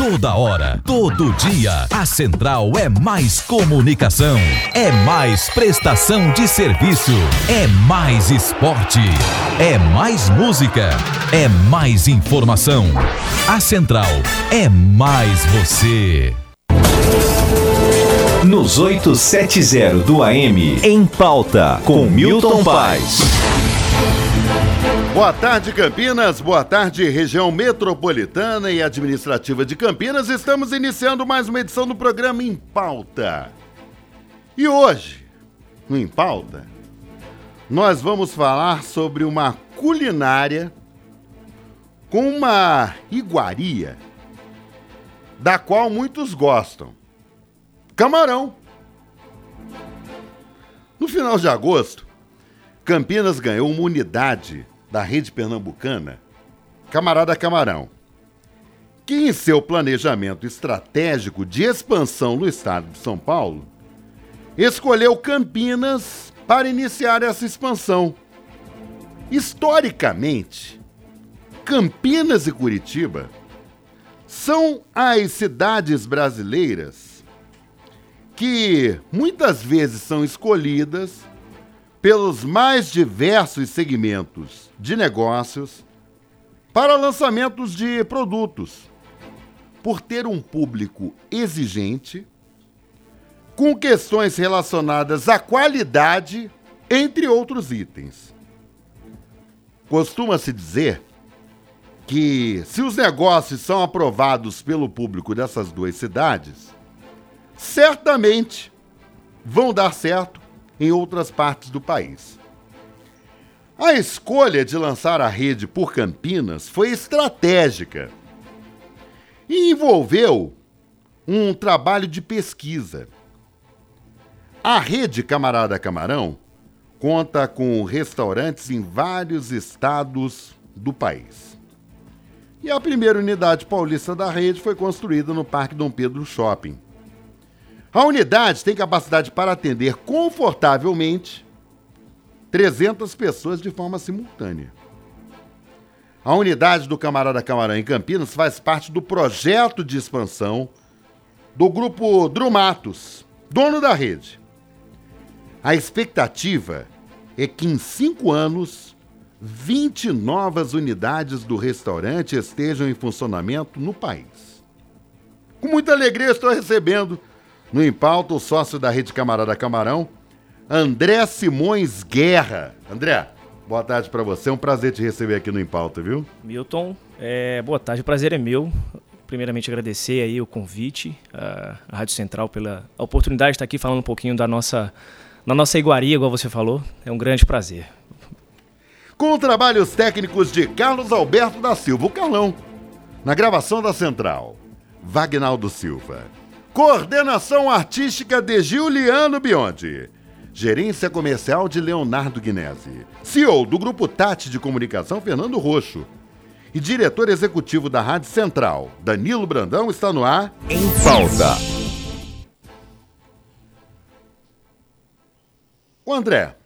Toda hora, todo dia, a Central é mais comunicação, é mais prestação de serviço, é mais esporte, é mais música, é mais informação. A Central é mais você. Nos 870 do AM, em pauta, com Milton Paz. Boa tarde, Campinas. Boa tarde, região metropolitana e administrativa de Campinas. Estamos iniciando mais uma edição do programa Em Pauta. E hoje, no Em Pauta, nós vamos falar sobre uma culinária com uma iguaria da qual muitos gostam. Camarão. No final de agosto, Campinas ganhou uma unidade da rede pernambucana, Camarada Camarão, que em seu planejamento estratégico de expansão no estado de São Paulo, escolheu Campinas para iniciar essa expansão. Historicamente, Campinas e Curitiba são as cidades brasileiras que muitas vezes são escolhidas pelos mais diversos segmentos de negócios para lançamentos de produtos, por ter um público exigente, com questões relacionadas à qualidade, entre outros itens. Costuma-se dizer que, se os negócios são aprovados pelo público dessas duas cidades, certamente vão dar certo em outras partes do país. A escolha de lançar a rede por Campinas foi estratégica e envolveu um trabalho de pesquisa. A rede Camarada Camarão conta com restaurantes em vários estados do país. E a primeira unidade paulista da rede foi construída no Parque Dom Pedro Shopping, a unidade tem capacidade para atender confortavelmente 300 pessoas de forma simultânea. A unidade do Camarada Camarão em Campinas faz parte do projeto de expansão do grupo Drumatos, dono da rede. A expectativa é que em cinco anos, 20 novas unidades do restaurante estejam em funcionamento no país. Com muita alegria, estou recebendo no Impauto, o sócio da Rede Camarada Camarão, André Simões Guerra. André, boa tarde para você. É um prazer te receber aqui no Impauto, viu? Milton, é, boa tarde. O prazer é meu. Primeiramente agradecer aí o convite à Rádio Central pela oportunidade de estar aqui falando um pouquinho da nossa, da nossa iguaria, igual você falou. É um grande prazer. Com trabalhos técnicos de Carlos Alberto da Silva, o Carlão. Na gravação da Central, Vagnaldo Silva. Coordenação artística de Giuliano Biondi. Gerência comercial de Leonardo Guinese. CEO do Grupo Tati de Comunicação, Fernando Roxo. E diretor executivo da Rádio Central, Danilo Brandão, está no ar. Em pauta. O André,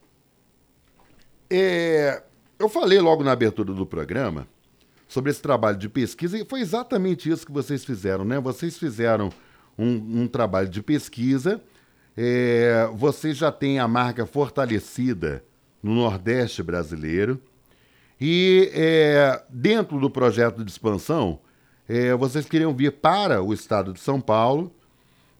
é, eu falei logo na abertura do programa sobre esse trabalho de pesquisa e foi exatamente isso que vocês fizeram, né? Vocês fizeram um, um trabalho de pesquisa. É, você já tem a marca fortalecida no Nordeste brasileiro. E é, dentro do projeto de expansão, é, vocês queriam vir para o estado de São Paulo.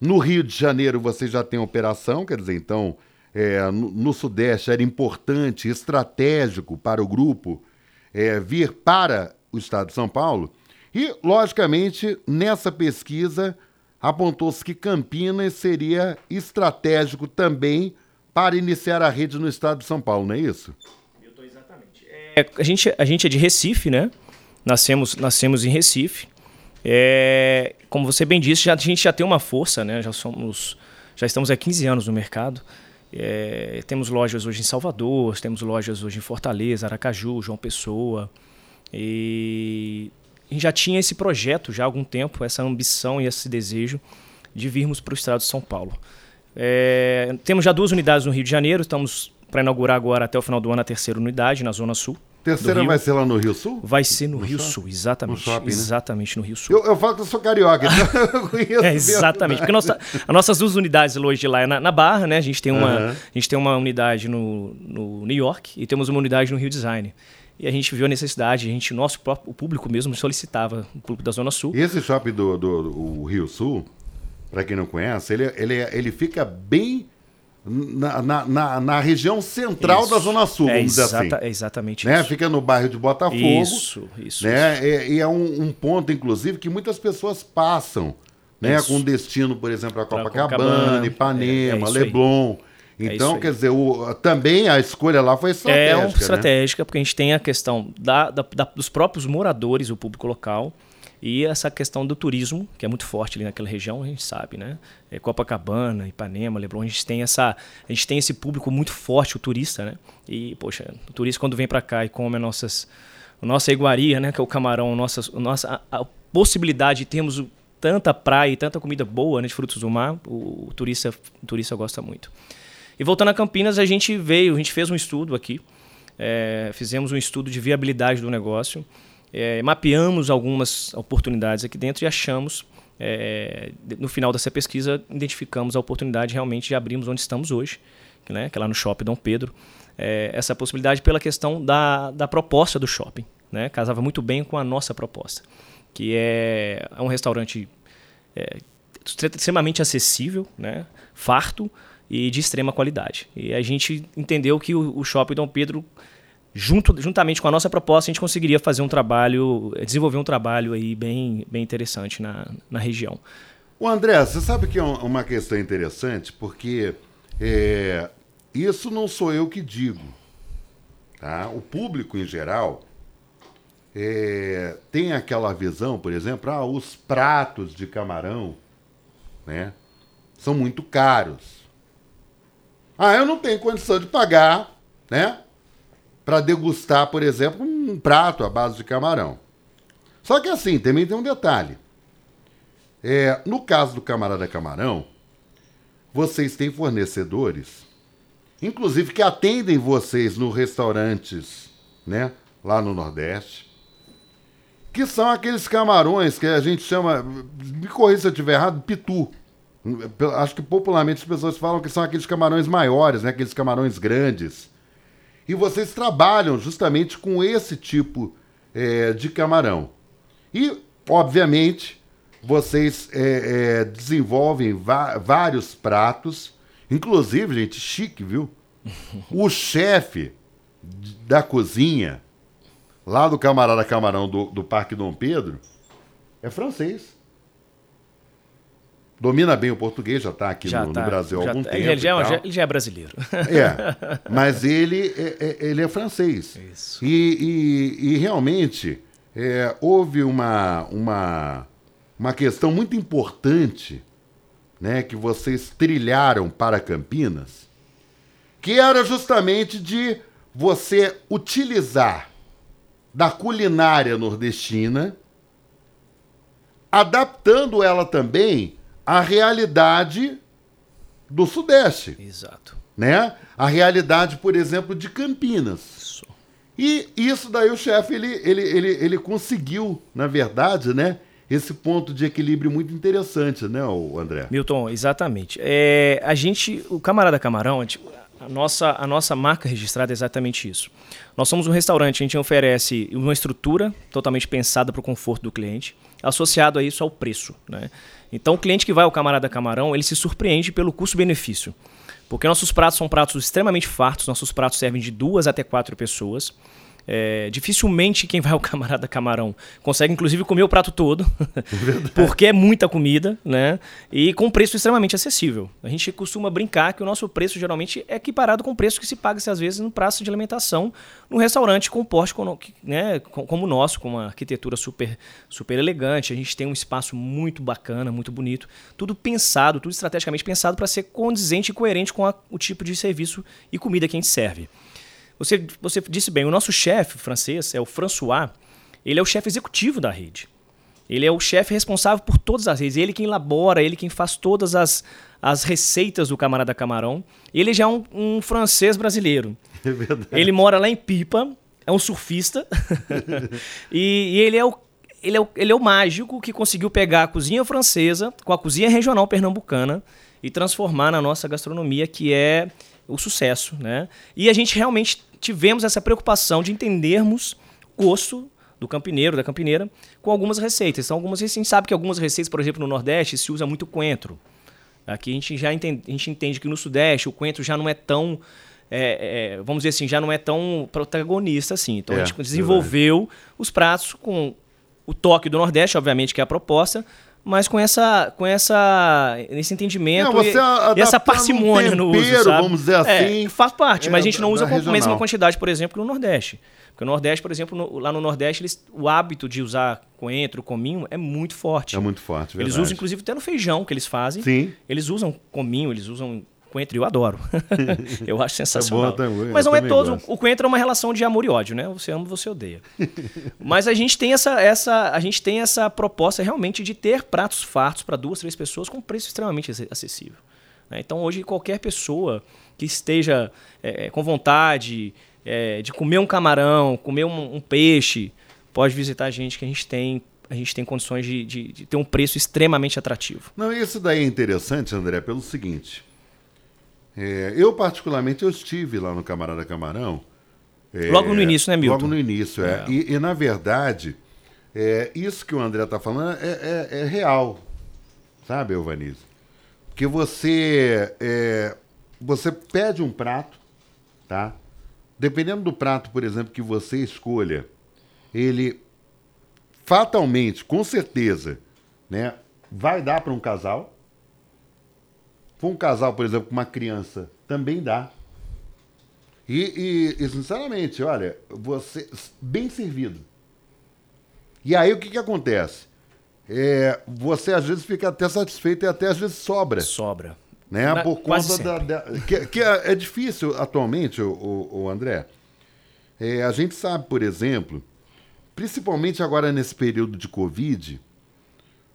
No Rio de Janeiro você já tem operação, quer dizer, então é, no, no, Sudeste era importante, estratégico para o grupo é, vir para o estado de São Paulo. E, logicamente, nessa pesquisa apontou-se que Campinas seria estratégico também para iniciar a rede no estado de São Paulo, não é isso? Exatamente. É, a, gente, a gente é de Recife, né? Nascemos, nascemos em Recife. É, como você bem disse, já, a gente já tem uma força, né? Já somos, já estamos há 15 anos no mercado. É, temos lojas hoje em Salvador, temos lojas hoje em Fortaleza, Aracaju, João Pessoa. E gente já tinha esse projeto já há algum tempo, essa ambição e esse desejo de virmos para o estado de São Paulo. É, temos já duas unidades no Rio de Janeiro, estamos para inaugurar agora até o final do ano a terceira unidade na Zona Sul. Terceira vai ser lá no Rio Sul? Vai ser no, No Rio shopping? Sul, exatamente. No shopping, né? Exatamente, no Rio Sul. Eu, eu falo que eu sou carioca, então eu conheço. É, exatamente. Porque nossa, as nossas duas unidades hoje lá é na, na Barra, né? A gente tem uma, Aham. a gente tem uma unidade no, no New York e temos uma unidade no Rio Design. E a gente viu a necessidade, a gente, o nosso próprio o público mesmo solicitava, o público da Zona Sul. E esse shopping do, do, do- Rio Sul, para quem não conhece, ele, ele, ele fica bem na, na, na, na região central Isso. da Zona Sul, é, vamos dizer exata- assim. é exatamente Né? isso. Fica no bairro de Botafogo. Isso, isso. né? E, e é um, um ponto, inclusive, que muitas pessoas passam, né? Isso. Com destino, por exemplo, a Copacabana, Copacabana, Ipanema, é- é isso aí. É Então, aí. quer dizer, o- também a escolha lá foi estratégica. É uma né? estratégica, porque a gente tem a questão da, da- da- dos próprios moradores, o público local, e essa questão do turismo, que é muito forte ali naquela região, a gente sabe, né? É Copacabana, Ipanema, Leblon, a gente tem essa, a gente tem esse público muito forte, o turista, né? E, poxa, o turista quando vem para cá e come as nossas, a nossa iguaria, né? Que é o camarão, a nossa, a a, a possibilidade de termos tanta praia e tanta comida boa, né? De frutos do mar, o, o turista, o turista gosta muito. E voltando a Campinas, a gente veio, a gente fez um estudo aqui, é, fizemos um estudo de viabilidade do negócio, é, mapeamos algumas oportunidades aqui dentro e achamos, é, no final dessa pesquisa, identificamos a oportunidade realmente de abrirmos onde estamos hoje, né, que é lá no Shopping Dom Pedro, é, essa possibilidade pela questão da, da proposta do shopping, né, casava muito bem com a nossa proposta, que é, é um restaurante é, extremamente acessível, né, farto e de extrema qualidade. E a gente entendeu que o, Shopping Dom Pedro, junto, juntamente com a nossa proposta, a gente conseguiria fazer um trabalho, eh, desenvolver um trabalho aí bem, bem interessante na, na região. O André, você sabe que é um- uma questão interessante, porque é, isso não sou eu que digo. Tá? O público em geral é, tem aquela visão, por exemplo, ah, os pratos de camarão né, são muito caros. Ah, eu não tenho condição de pagar, né? Para degustar, por exemplo, um prato à base de camarão. Só que assim, também tem um detalhe. É, no caso do Camarada Camarão, vocês têm fornecedores, inclusive que atendem vocês nos restaurantes, né, lá no Nordeste, que são aqueles camarões que a gente chama, me corrija se eu estiver errado, pitu. Acho que popularmente as pessoas falam que são aqueles camarões maiores, né, aqueles camarões grandes. E vocês trabalham justamente com esse tipo é, de camarão. E, obviamente, vocês é, é, desenvolvem vários pratos, inclusive, gente, chique, viu? O chefe da cozinha, lá do Camarada Camarão do, do Parque Dom Pedro, é francês. Domina bem o português, já está aqui no, no tá- Brasil há já algum tá- tempo. Ele já, é- já- ele já é brasileiro. É, mas ele é, é- ele é francês. Isso. E, e- e realmente é, houve uma, uma, uma questão muito importante né, que vocês trilharam para Campinas, que era justamente de você utilizar da culinária nordestina, adaptando ela também à realidade do Sudeste Exato. né? A realidade, por exemplo, de Campinas. Isso. E isso daí o chefe ele, ele, ele, ele conseguiu, na verdade, né? Esse ponto de equilíbrio muito interessante, né, André? Milton, exatamente. É, a gente, o Camarada Camarão, a, nossa, a nossa marca registrada é exatamente isso. Nós somos um restaurante, a gente oferece uma estrutura totalmente pensada para o conforto do cliente, associado a isso ao preço. Né? Então, o cliente que vai ao Camarada Camarão, ele se surpreende pelo custo-benefício. Porque nossos pratos são pratos extremamente fartos, nossos pratos servem de duas até quatro pessoas. É, dificilmente quem vai ao camarada camarão consegue, inclusive, comer o prato todo, porque é muita comida, né? E com preço extremamente acessível. A gente costuma brincar que o nosso preço geralmente é equiparado com o preço que se paga, às vezes, no prato de alimentação, num restaurante com porte né, com- como o nosso, com uma arquitetura super, super elegante. A gente tem um espaço muito bacana, muito bonito, tudo pensado, tudo estrategicamente pensado para ser condizente e coerente com a- o tipo de serviço e comida que a gente serve. Você, você disse bem, o nosso chefe francês é o François, ele é o chefe executivo da rede. Ele é o chefe responsável por todas as redes. Ele quem elabora, ele quem faz todas as, as receitas do Camarada Camarão. Ele já é um, um francês brasileiro. É verdade. Ele mora lá em Pipa, é um surfista e, e ele é o ele é, o, ele é o mágico que conseguiu pegar a cozinha francesa com a cozinha regional pernambucana e transformar na nossa gastronomia, que é o sucesso, né? E a gente realmente tivemos essa preocupação de entendermos o gosto do campineiro, da campineira, com algumas receitas. Então, algumas a gente sabe que algumas receitas, por exemplo, no Nordeste se usa muito coentro. Aqui a gente já entende, a gente entende que no Sudeste o coentro já não é tão é, é, vamos dizer assim, já não é tão protagonista assim. Então é, a gente desenvolveu os pratos com o toque do Nordeste, obviamente, que é a proposta, mas com essa com essa esse entendimento não, e, e, essa parcimônia um tempero, no uso, sabe? vamos dizer é, assim. É, faz parte, mas a gente não usa com a mesma quantidade, por exemplo, que no Nordeste. Porque no Nordeste, por exemplo, no, lá no Nordeste, eles, o hábito de usar coentro, cominho é muito forte. É muito forte, verdade. Eles usam, inclusive, até no feijão que eles fazem. Sim. Eles usam cominho, eles usam coentro, eu adoro. eu acho sensacional. É bom, Mas não é todo. Gosto. O coentro é uma relação de amor e ódio, né? Você ama, você odeia. Mas a gente tem essa, essa, a gente tem essa proposta realmente de ter pratos fartos para duas, três pessoas com preço extremamente acessível. Né? Então hoje qualquer pessoa que esteja é, com vontade é, de comer um camarão, comer um, um, peixe, pode visitar a gente que a gente tem a gente tem condições de, de, de ter um preço extremamente atrativo. Não, isso daí é interessante, André, pelo seguinte. É, eu, particularmente, eu estive lá no Camarada Camarão. É, logo no início, né, Milton? Logo no início, é. é. E, e, na verdade, é, isso que o André está falando é, é, real, sabe, Elvanise? Porque você, você pede um prato, tá? Dependendo do prato, por exemplo, que você escolha, ele fatalmente, com certeza, né, vai dar para um casal, for um casal, por exemplo, com uma criança, também dá. E, e, e, sinceramente, olha, você bem servido. E aí o que, que acontece? É, você às vezes fica até satisfeito e até às vezes sobra. Sobra. Né? Na, Por conta da, da, que, que é, é, difícil atualmente, o, o, o André. É, a gente sabe, por exemplo, principalmente agora nesse período de Covid,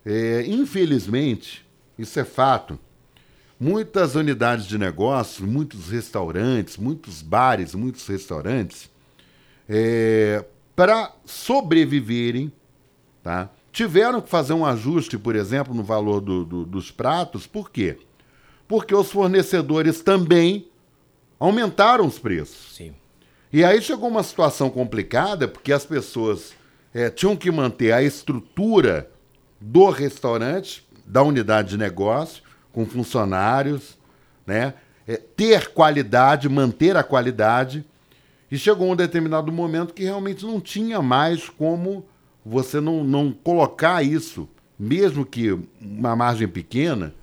é, infelizmente, isso é fato, muitas unidades de negócio, muitos restaurantes, muitos bares, muitos restaurantes, é, para sobreviverem, tá? tiveram que fazer um ajuste, por exemplo, no valor do, do, dos pratos. Por quê? Porque os fornecedores também aumentaram os preços. Sim. E aí chegou uma situação complicada, porque as pessoas é, tinham que manter a estrutura do restaurante, da unidade de negócio, com funcionários, né? É, ter qualidade, manter a qualidade. E chegou um determinado momento que realmente não tinha mais como você não, não colocar isso, mesmo que uma margem pequena,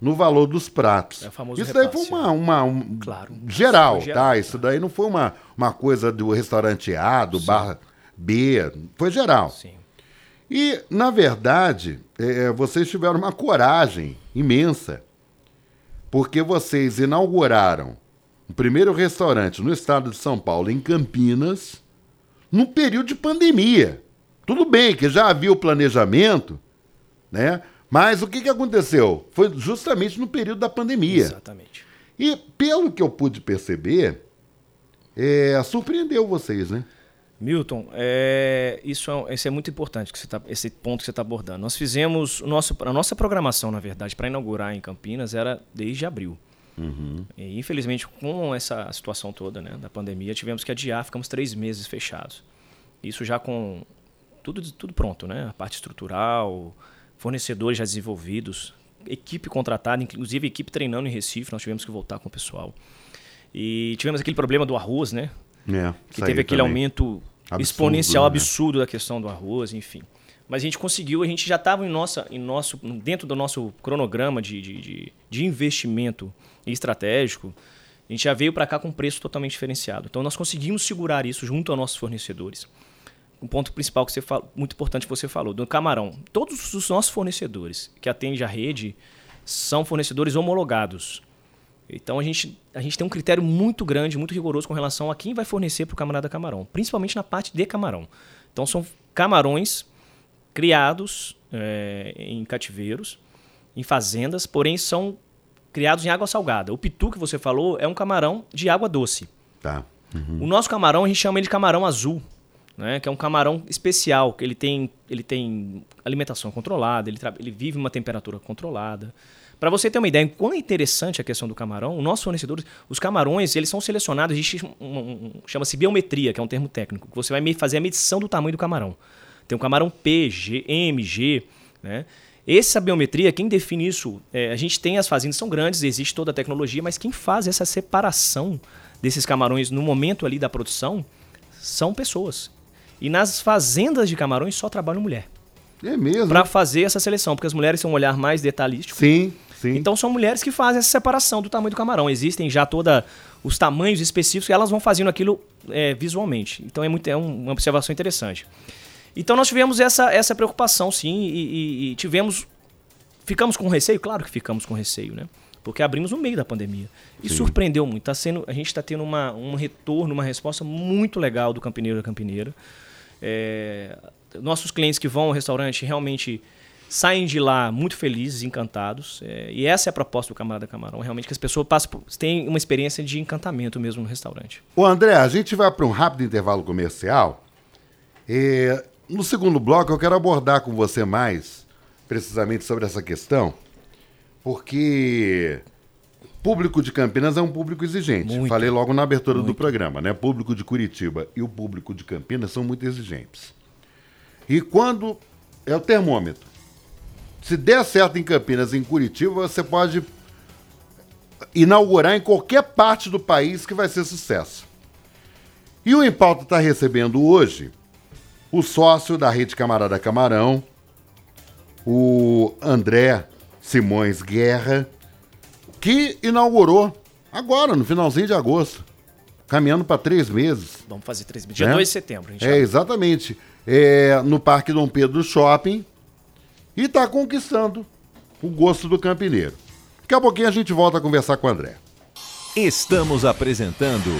no valor dos pratos. É isso daí foi uma, uma um, claro, geral, geral, tá? Isso daí não foi uma, uma coisa do restaurante A, do Sim. bar B, foi geral. Sim. E, na verdade, é, vocês tiveram uma coragem imensa, porque vocês inauguraram o primeiro restaurante no estado de São Paulo, em Campinas, num período de pandemia. Tudo bem que já havia o planejamento, né? Mas o que, que aconteceu? Foi justamente no período da pandemia. Exatamente. E pelo que eu pude perceber, é, surpreendeu vocês, né? Milton, é, isso, é, isso é muito importante, que você tá, esse ponto que você está abordando. Nós fizemos, o nosso, a nossa programação, na verdade, para inaugurar em Campinas era desde abril. Uhum. E, infelizmente, com essa situação toda né, da pandemia, tivemos que adiar, ficamos três meses fechados. Isso já com tudo, tudo pronto, né? A parte estrutural, fornecedores já desenvolvidos, equipe contratada, inclusive equipe treinando em Recife, nós tivemos que voltar com o pessoal. E tivemos aquele problema do arroz, né? É, que teve aquele também. aumento absurdo, exponencial, né? absurdo da questão do arroz, enfim. Mas a gente conseguiu, a gente já estava em nossa, em nosso, dentro do nosso cronograma de, de, de, de investimento estratégico, a gente já veio para cá com um preço totalmente diferenciado. Então nós conseguimos segurar isso junto aos nossos fornecedores. Um ponto principal que você fala, muito importante que você falou, do camarão. Todos os nossos fornecedores que atendem a rede são fornecedores homologados. Então a gente, a gente tem um critério muito grande, muito rigoroso com relação a quem vai fornecer para o camarada camarão, principalmente na parte de camarão. Então são camarões criados é, em cativeiros, em fazendas, porém são criados em água salgada. O pitu que você falou é um camarão de água doce. Tá. O nosso camarão, a gente chama ele de camarão azul, né? que é um camarão especial, que ele tem, ele tem alimentação controlada, ele, ele vive uma temperatura controlada. Para você ter uma ideia, quão é interessante a questão do camarão, o nosso fornecedor, os camarões, eles são selecionados, existe um, um- chama-se biometria, que é um termo técnico, que você vai fazer a medição do tamanho do camarão. Tem um camarão P, G, M, G, né? Essa biometria, quem define isso, é, a gente tem as fazendas são grandes, existe toda a tecnologia, mas quem faz essa separação desses camarões no momento ali da produção são pessoas. E nas fazendas de camarões só trabalham mulher É mesmo? para fazer essa seleção, porque as mulheres têm um olhar mais detalhístico. Sim, sim. Então são mulheres que fazem essa separação do tamanho do camarão. Existem já toda os tamanhos específicos e elas vão fazendo aquilo é, visualmente. Então é, muito, é um- uma observação interessante. Então nós tivemos essa, essa preocupação, sim, e, e- e tivemos. Ficamos com receio? Claro que ficamos com receio, né? Porque abrimos no meio da pandemia. E surpreendeu muito. Tá sendo, a gente está tendo uma, um retorno, uma resposta muito legal do campineiro da campineira. É, nossos clientes que vão ao restaurante realmente saem de lá muito felizes, encantados. É, e essa é a proposta do Camarada Camarão. Realmente que as pessoas passam por, têm uma experiência de encantamento mesmo no restaurante. Ô André, a gente vai para um rápido intervalo comercial. É, no segundo bloco, eu quero abordar com você mais precisamente sobre essa questão, porque público de Campinas é um público exigente. Muito. Falei logo na abertura do programa, né? Público de Curitiba e o público de Campinas são muito exigentes. E quando é o termômetro. Se der certo em Campinas em Curitiba, você pode inaugurar em qualquer parte do país que vai ser sucesso. E o Em Pauta está recebendo hoje o sócio da Rede Camarada Camarão, o André Simões Guerra, que inaugurou agora, no finalzinho de agosto, caminhando para três meses. Vamos fazer três Dia Né? 2 de setembro. A gente É, exatamente. É, no Parque Dom Pedro Shopping. E está conquistando o gosto do campineiro. Daqui a pouquinho a gente volta a conversar com o André. Estamos apresentando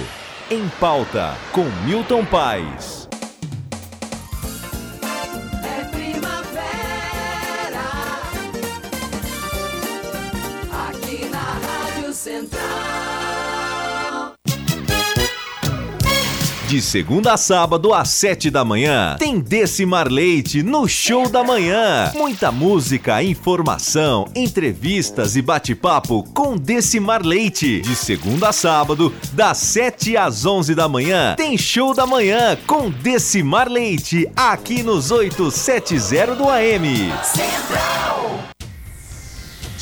Em Pauta com Milton Paes. De segunda a sábado às sete da manhã, tem Decimar Leite no Show da Manhã. Muita música, informação, entrevistas e bate-papo com Decimar Leite. De segunda a sábado, das sete às onze da manhã, tem Show da Manhã com Decimar Leite, aqui nos 870 do AM.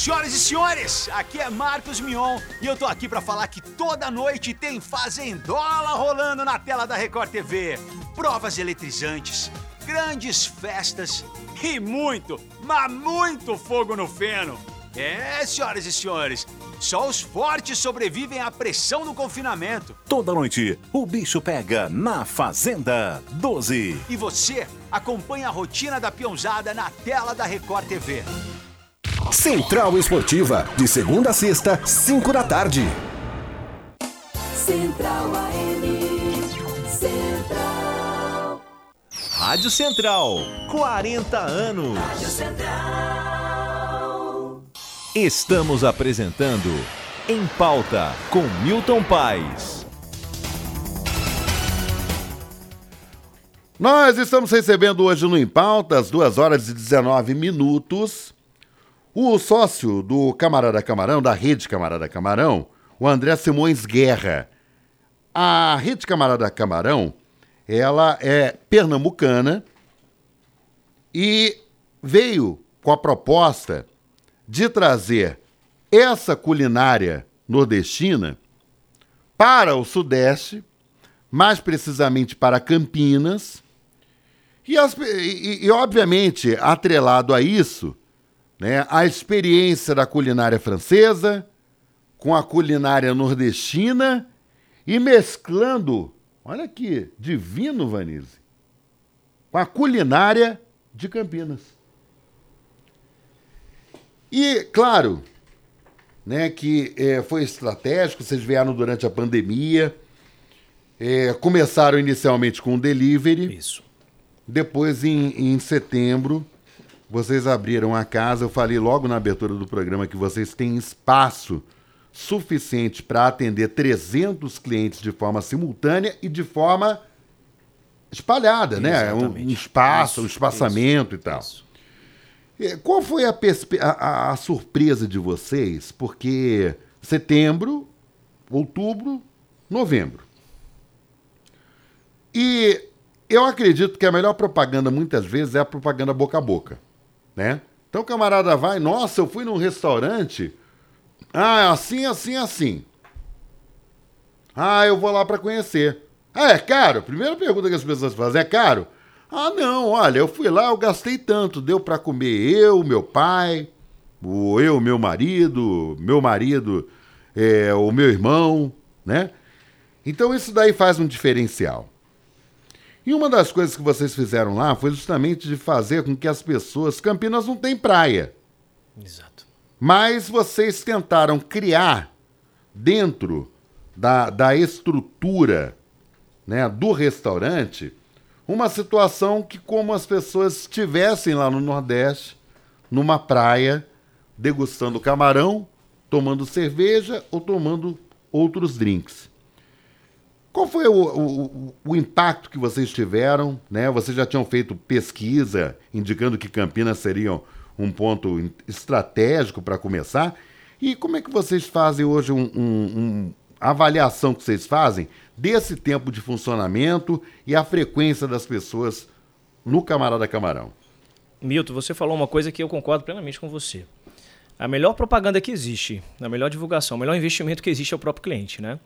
Senhoras e senhores, aqui é Marcos Mion e eu tô aqui pra falar que toda noite tem Fazendola rolando na tela da Record TV. Provas eletrizantes, grandes festas e muito, mas muito fogo no feno. É, senhoras e senhores, só os fortes sobrevivem à pressão do confinamento. Toda noite, o bicho pega na Fazenda 12. E você acompanha a rotina da peãozada na tela da Record TV. Central Esportiva, de segunda a sexta, 5 da tarde. Central AM. Central. Rádio Central, 40 anos. Rádio Central. Estamos apresentando Em Pauta com Milton Paes. Nós estamos recebendo hoje no Em Pauta, às 2 horas e 19 minutos, o sócio do Camarada Camarão, da Rede Camarada Camarão, o André Simões Guerra. A Rede Camarada Camarão, ela é pernambucana e veio com a proposta de trazer essa culinária nordestina para o Sudeste, mais precisamente para Campinas, e, as- e- e, obviamente, atrelado a isso, né, a experiência da culinária francesa com a culinária nordestina e mesclando, olha que divino, Vanise, com a culinária de Campinas. E, claro, né, que eh, foi estratégico, vocês vieram durante a pandemia, eh, começaram inicialmente com o delivery, Isso. depois, em, em setembro, vocês abriram a casa. Eu falei logo na abertura do programa que vocês têm espaço suficiente para atender 300 clientes de forma simultânea e de forma espalhada, né? Um, um Exatamente. espaço, um Isso, espaçamento e tal. Isso. Qual foi a- a- a surpresa de vocês? Porque setembro, outubro, novembro. E eu acredito que a melhor propaganda, muitas vezes, é a propaganda boca a boca. Né? Então o camarada vai, nossa, eu fui num restaurante. Ah, assim, assim, assim. Ah, eu vou lá para conhecer. Ah, é caro? Primeira pergunta que as pessoas fazem, é caro? Ah, não, olha, eu fui lá, eu gastei tanto, deu para comer eu, meu pai, o eu, meu marido, meu marido, é, o meu irmão, né? Então isso daí faz um diferencial. E uma das coisas que vocês fizeram lá foi justamente de fazer com que as pessoas. Campinas não tem praia. Exato. Mas vocês tentaram criar dentro da, da estrutura né, do restaurante uma situação que, como as pessoas estivessem lá no Nordeste, numa praia, degustando camarão, tomando cerveja ou tomando outros drinks. Qual foi o, o- o impacto que vocês tiveram? Né? Vocês já tinham feito pesquisa indicando que Campinas seria um ponto estratégico para começar. E como é que vocês fazem hoje um, um- um- avaliação que vocês fazem desse tempo de funcionamento e a frequência das pessoas no Camarada Camarão? Milton, você falou uma coisa que eu concordo plenamente com você. A melhor propaganda que existe, a melhor divulgação, o melhor investimento que existe é o próprio cliente, né?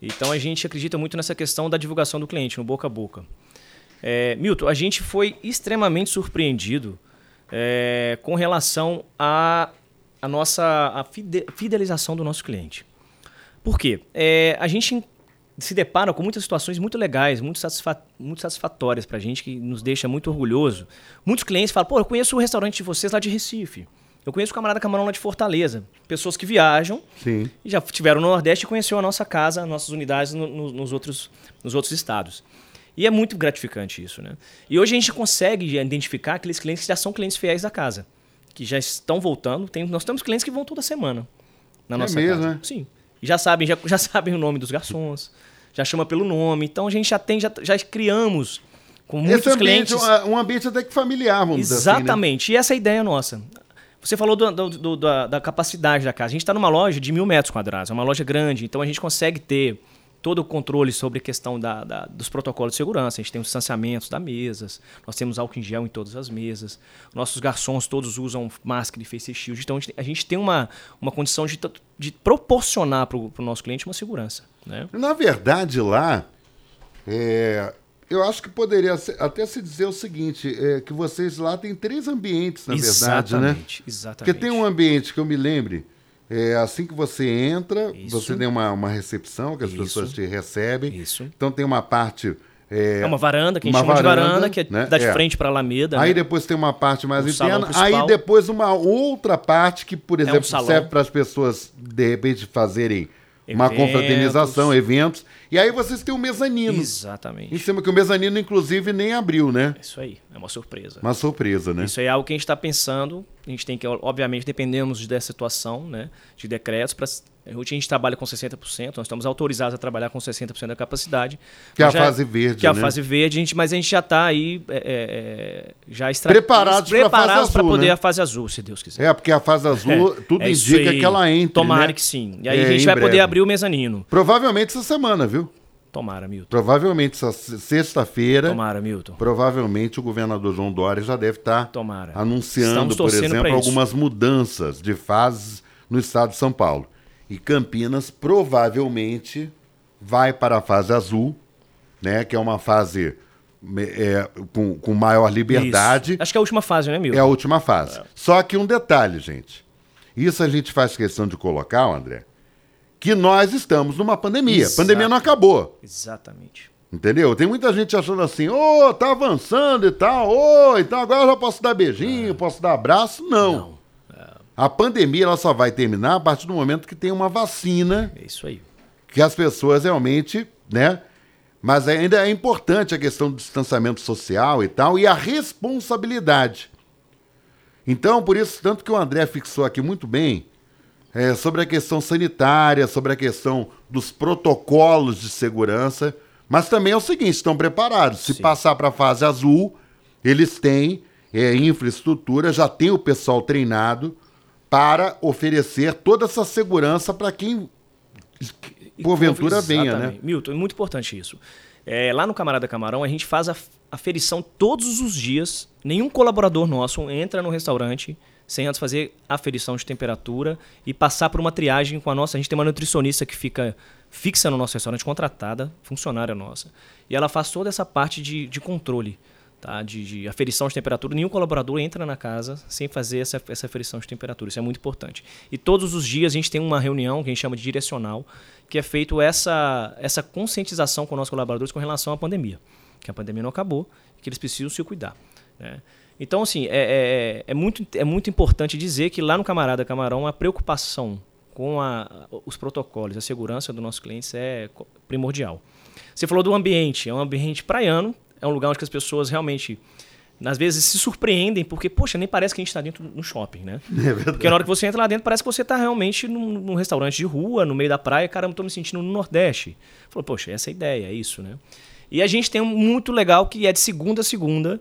Então a gente acredita muito nessa questão da divulgação do cliente, no boca a boca. É, Milton, a gente foi extremamente surpreendido é, com relação à a, nossa a fide- fidelização do nosso cliente. Por quê? É, a gente se depara com muitas situações muito legais, muito, satisfa muito satisfatórias pra gente, que nos deixa muito orgulhoso. Muitos clientes falam, pô, eu conheço o restaurante de vocês lá de Recife. Eu conheço o camarada Camarão lá de Fortaleza. Pessoas que viajam Sim. e já estiveram no Nordeste e conheceu a nossa casa, nossas unidades no- no- nos, outros, nos outros estados. E é muito gratificante isso, né? E hoje a gente consegue identificar aqueles clientes que já são clientes fiéis da casa, que já estão voltando. Tem, nós temos clientes que vão toda semana na É nossa mesmo, casa. né? Sim. E já sabem, já, já sabem o nome dos garçons, já chama pelo nome. Então a gente já tem, já, já criamos com muitos Esse ambiente clientes. um, ambiente até que familiar, vamos dizer assim. né? Exatamente. E essa é a ideia nossa. Você falou do- do- do- da, da capacidade da casa. A gente está numa loja de mil metros quadrados, é uma loja grande, então a gente consegue ter todo o controle sobre a questão da- da- dos protocolos de segurança. A gente tem os distanciamentos das mesas, nós temos álcool em gel em todas as mesas, nossos garçons todos usam máscara e face shield. Então a gente, a gente tem uma, uma condição de, de proporcionar para o nosso cliente uma segurança. Né? Na verdade, lá, é, eu acho que poderia até se dizer o seguinte: é, que vocês lá têm três ambientes, na verdade, né? exatamente, exatamente. Porque tem um ambiente que eu me lembre, é, assim que você entra, Isso. você tem uma, uma recepção que as Isso. pessoas te recebem. Isso. Então tem uma parte. É, É uma varanda, que a gente uma chama de varanda, varanda, que é, né? dá de É. frente para a Alameda. Aí né? depois tem uma parte mais salão interna. Aí depois uma outra parte que, por exemplo, salão. serve para as pessoas, de repente, fazerem uma Eventos. confraternização, eventos. E aí vocês têm o mezanino. Exatamente. Em cima que o mezanino, inclusive, nem abriu, né? Isso aí, é uma surpresa. Uma surpresa, né? Isso aí é algo que a gente está pensando. A gente tem que, obviamente, dependemos dessa situação, né, de decretos. Pra, hoje a gente trabalha com 60%, nós estamos autorizados a trabalhar com 60% da capacidade. Que é a fase verde, Que é a né? fase verde, a gente, mas a gente já está aí é, é, é, já extra, Preparados para azul, poder né? a fase azul, se Deus quiser. É, porque a fase azul, tudo É isso indica aí. que ela entre. Tomara né? que sim. E aí É, a gente vai poder breve. abrir o mezanino. Provavelmente essa semana, viu? Tomara, Milton. Provavelmente essa se- sexta-feira. Tomara, Milton. Provavelmente o governador João Dória já deve estar Tomara. anunciando, por exemplo, algumas mudanças de fases no estado de São Paulo. E Campinas provavelmente vai para a fase azul, né? Que é uma fase é, com, com maior liberdade. Isso. Acho que é a última fase, né, Milton? É a última fase. Só que um detalhe, gente. Isso a gente faz questão de colocar, André, que nós estamos numa pandemia. Exato. A pandemia não acabou. Exatamente. Entendeu? Tem muita gente achando assim, ô, tá avançando e tal, ô, então agora eu já posso dar beijinho, posso dar abraço. Não. A pandemia ela só vai terminar a partir do momento que tem uma vacina É isso aí. que as pessoas realmente, né? Mas ainda é importante a questão do distanciamento social e tal, e a responsabilidade. Então, por isso, tanto que o André fixou aqui muito bem, é, sobre a questão sanitária, sobre a questão dos protocolos de segurança. Mas também é o seguinte: estão preparados. Se passar para a fase azul, eles têm é, infraestrutura, já tem o pessoal treinado para oferecer toda essa segurança para quem porventura venha, né? Milton, é muito importante isso. É, lá no Camarada Camarão, a gente faz a aferição todos os dias. Nenhum colaborador nosso entra no restaurante sem antes fazer aferição de temperatura e passar por uma triagem com a nossa. A gente tem uma nutricionista que fica fixa no nosso restaurante, contratada, funcionária nossa. E ela faz toda essa parte de, de controle, tá? de, de aferição de temperatura. Nenhum colaborador entra na casa sem fazer essa, essa aferição de temperatura. Isso é muito importante. E todos os dias a gente tem uma reunião que a gente chama de direcional, que é feito essa, essa conscientização com os nossos colaboradores com relação à pandemia. Que a pandemia não acabou e que eles precisam se cuidar. Né? Então, assim, é, é, é, muito, é muito importante dizer que lá no Camarada Camarão a preocupação com a, os protocolos, a segurança dos nossos clientes é primordial. Você falou do ambiente, é um ambiente praiano, é um lugar onde as pessoas realmente, às vezes, se surpreendem, porque, poxa, nem parece que a gente está dentro do shopping, né? Porque na hora que você entra lá dentro, parece que você está realmente num, num restaurante de rua, no meio da praia, caramba, estou me sentindo no Nordeste. Falou, poxa, essa é a ideia, é isso, né? E a gente tem um muito legal que é de segunda a segunda,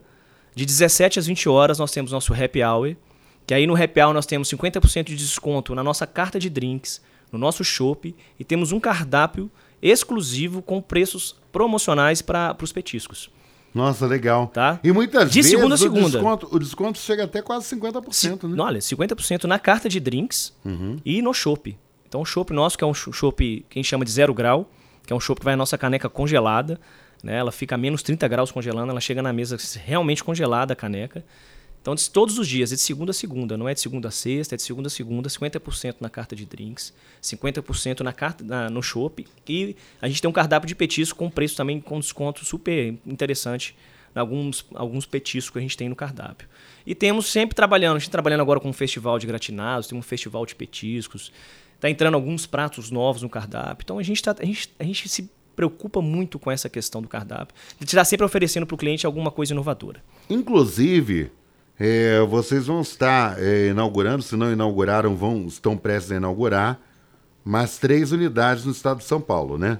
de 17 às 20 horas, nós temos nosso happy hour. Que aí no happy hour nós temos 50% de desconto na nossa carta de drinks, no nosso chopp, e temos um cardápio exclusivo com preços promocionais para os petiscos. Nossa, legal. Tá. E muitas De vezes segunda a o segunda. desconto, o desconto chega até quase 50%, né? Olha, 50% na carta de drinks e no chopp. Então o chopp nosso, que é um chopp que a gente chama de zero grau, que é um chopp que vai na nossa caneca congelada, né? Ela fica a menos 30 graus congelando, ela chega na mesa realmente congelada a caneca. Então, todos os dias, é de segunda a segunda, não é de segunda a sexta, é de segunda a segunda, 50% na carta de drinks, 50% na carta, na- no chopp. E a gente tem um cardápio de petisco com preço também com desconto super interessante alguns, alguns petiscos que a gente tem no cardápio. E temos sempre trabalhando, a gente tá trabalhando agora com um festival de gratinados, tem um festival de petiscos, tá entrando alguns pratos novos no cardápio. Então a gente, tá, a gente, a gente se preocupa muito com essa questão do cardápio, de estar sempre oferecendo para o cliente alguma coisa inovadora. Inclusive, é, vocês vão estar é, inaugurando, se não inauguraram, vão, estão prestes a inaugurar, mais três unidades no estado de São Paulo, né?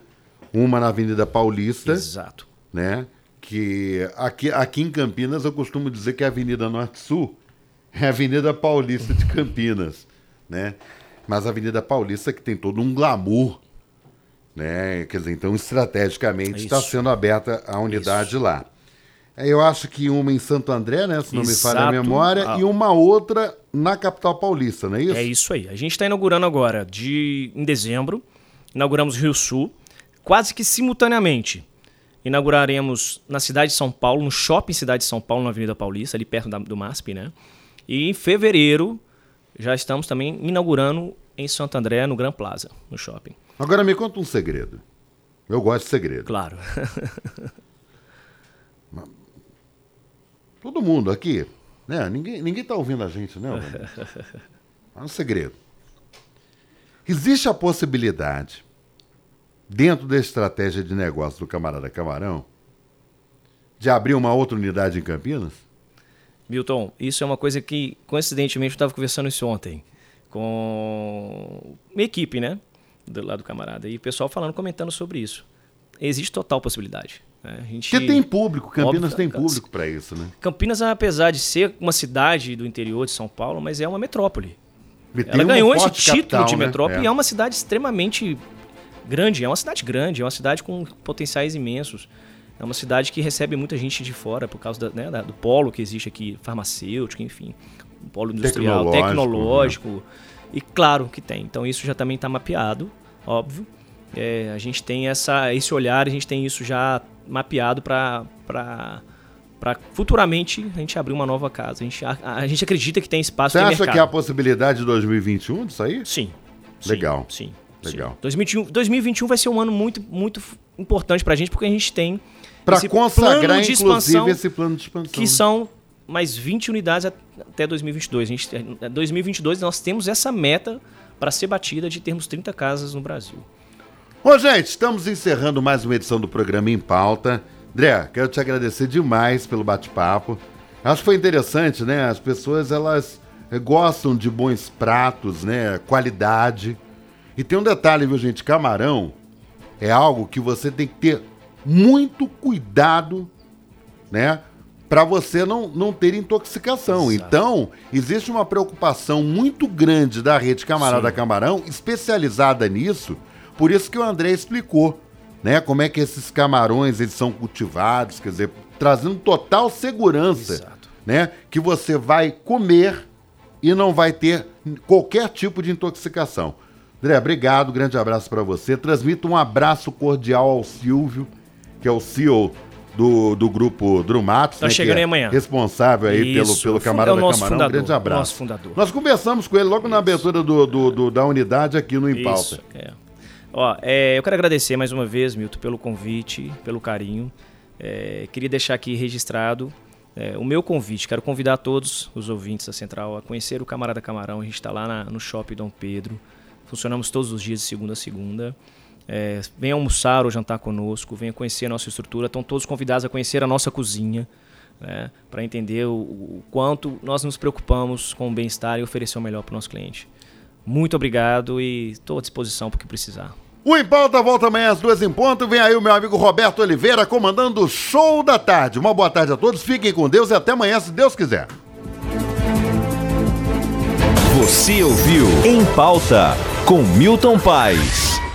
Uma na Avenida Paulista, Exato. né? Que aqui, aqui em Campinas eu costumo dizer que a Avenida Norte-Sul é a Avenida Paulista de Campinas, né? Mas a Avenida Paulista que tem todo um glamour, né? Quer dizer, então estrategicamente está Isso. sendo aberta a unidade lá. É, Eu acho que uma em Santo André, né? Se não me falha a Exato. memória, Ah. e uma outra na capital paulista, não é isso? É isso aí. A gente está inaugurando agora, de, em dezembro, inauguramos Rio Sul, quase que simultaneamente. Inauguraremos na cidade de São Paulo, no shopping Cidade de São Paulo, na Avenida Paulista, ali perto da- do MASP, né? E em fevereiro já estamos também inaugurando em Santo André, no Gran Plaza, no shopping. Agora me conta um segredo. Eu gosto de segredo. Claro. Todo mundo aqui, né? Ninguém, ninguém tá ouvindo a gente, né? É um segredo. Existe a possibilidade, dentro da estratégia de negócio do camarada Camarão, de abrir uma outra unidade em Campinas? Milton, isso é uma coisa que, coincidentemente, eu estava conversando isso ontem com minha equipe, né? Do lado do camarada. E o pessoal falando, comentando sobre isso. Existe total possibilidade. né? A gente... Porque tem público, Campinas Óbvio, tem público para isso, né? Campinas, apesar de ser uma cidade do interior de São Paulo, mas é uma metrópole. E Ela ganhou esse título capital, de né? metrópole É. e é uma cidade extremamente grande. É uma cidade grande, é uma cidade com potenciais imensos. É uma cidade que recebe muita gente de fora por causa da- né, da- do polo que existe aqui, farmacêutico, enfim. Um polo industrial, Tecnológico, tecnológico. E claro que tem. Então isso já também está mapeado, óbvio. É, a gente tem essa, esse olhar, a gente tem isso já mapeado para para futuramente a gente abrir uma nova casa. A gente, a, a gente acredita que tem espaço Você de acha mercado. que há a possibilidade de 2021 disso aí? Sim. Sim, Legal. Sim. Legal. Sim. 2021, 2021 vai ser um ano muito, muito importante pra gente, porque a gente tem Para consagrar, plano de inclusive, expansão esse plano de expansão. que são mais 20 unidades at- até 2022. A gente, em 2022 nós temos essa meta para ser batida de termos 30 casas no Brasil. Ô, gente, estamos encerrando mais uma edição do programa Em Pauta. André, quero te agradecer demais pelo bate-papo. Acho que foi interessante, né? As pessoas, elas eh, gostam de bons pratos, né? Qualidade. E tem um detalhe, viu, gente? Camarão é algo que você tem que ter muito cuidado, né? Para você não, não ter intoxicação. Então, existe uma preocupação muito grande da rede Camarada Camarão, especializada nisso. Por isso que o André explicou, né? Como é que esses camarões eles são cultivados, quer dizer, trazendo total segurança, Exato. né? Que você vai comer e não vai ter qualquer tipo de intoxicação. André, obrigado, grande abraço para você. Transmito um abraço cordial ao Silvio, que é o CEO do, do grupo Drumatos, Tá né, chegando é aí amanhã. responsável aí pelo, Isso, pelo é o camarada nosso Camarão. fundador, um grande abraço. nosso fundador. Nós conversamos com ele logo na abertura do, do- do- da unidade aqui no Impauta. Isso, é. Ó, é, eu quero agradecer mais uma vez, Milton, pelo convite, pelo carinho. É, queria deixar aqui registrado é, o meu convite. Quero convidar todos os ouvintes da Central a conhecer o Camarada Camarão. A gente está lá na- no Shopping Dom Pedro. Funcionamos todos os dias de segunda a segunda. É, venha almoçar ou jantar conosco, venha conhecer a nossa estrutura. Estão todos convidados a conhecer a nossa cozinha, né, para entender o, o quanto nós nos preocupamos com o bem-estar e oferecer o melhor para o nosso cliente. Muito obrigado e estou à disposição para o que precisar. O Em Pauta volta amanhã às duas em ponto. Vem aí o meu amigo Roberto Oliveira comandando o Show da Tarde. Uma boa tarde a todos, fiquem com Deus e até amanhã, se Deus quiser. Você ouviu Em Pauta com Milton Paes.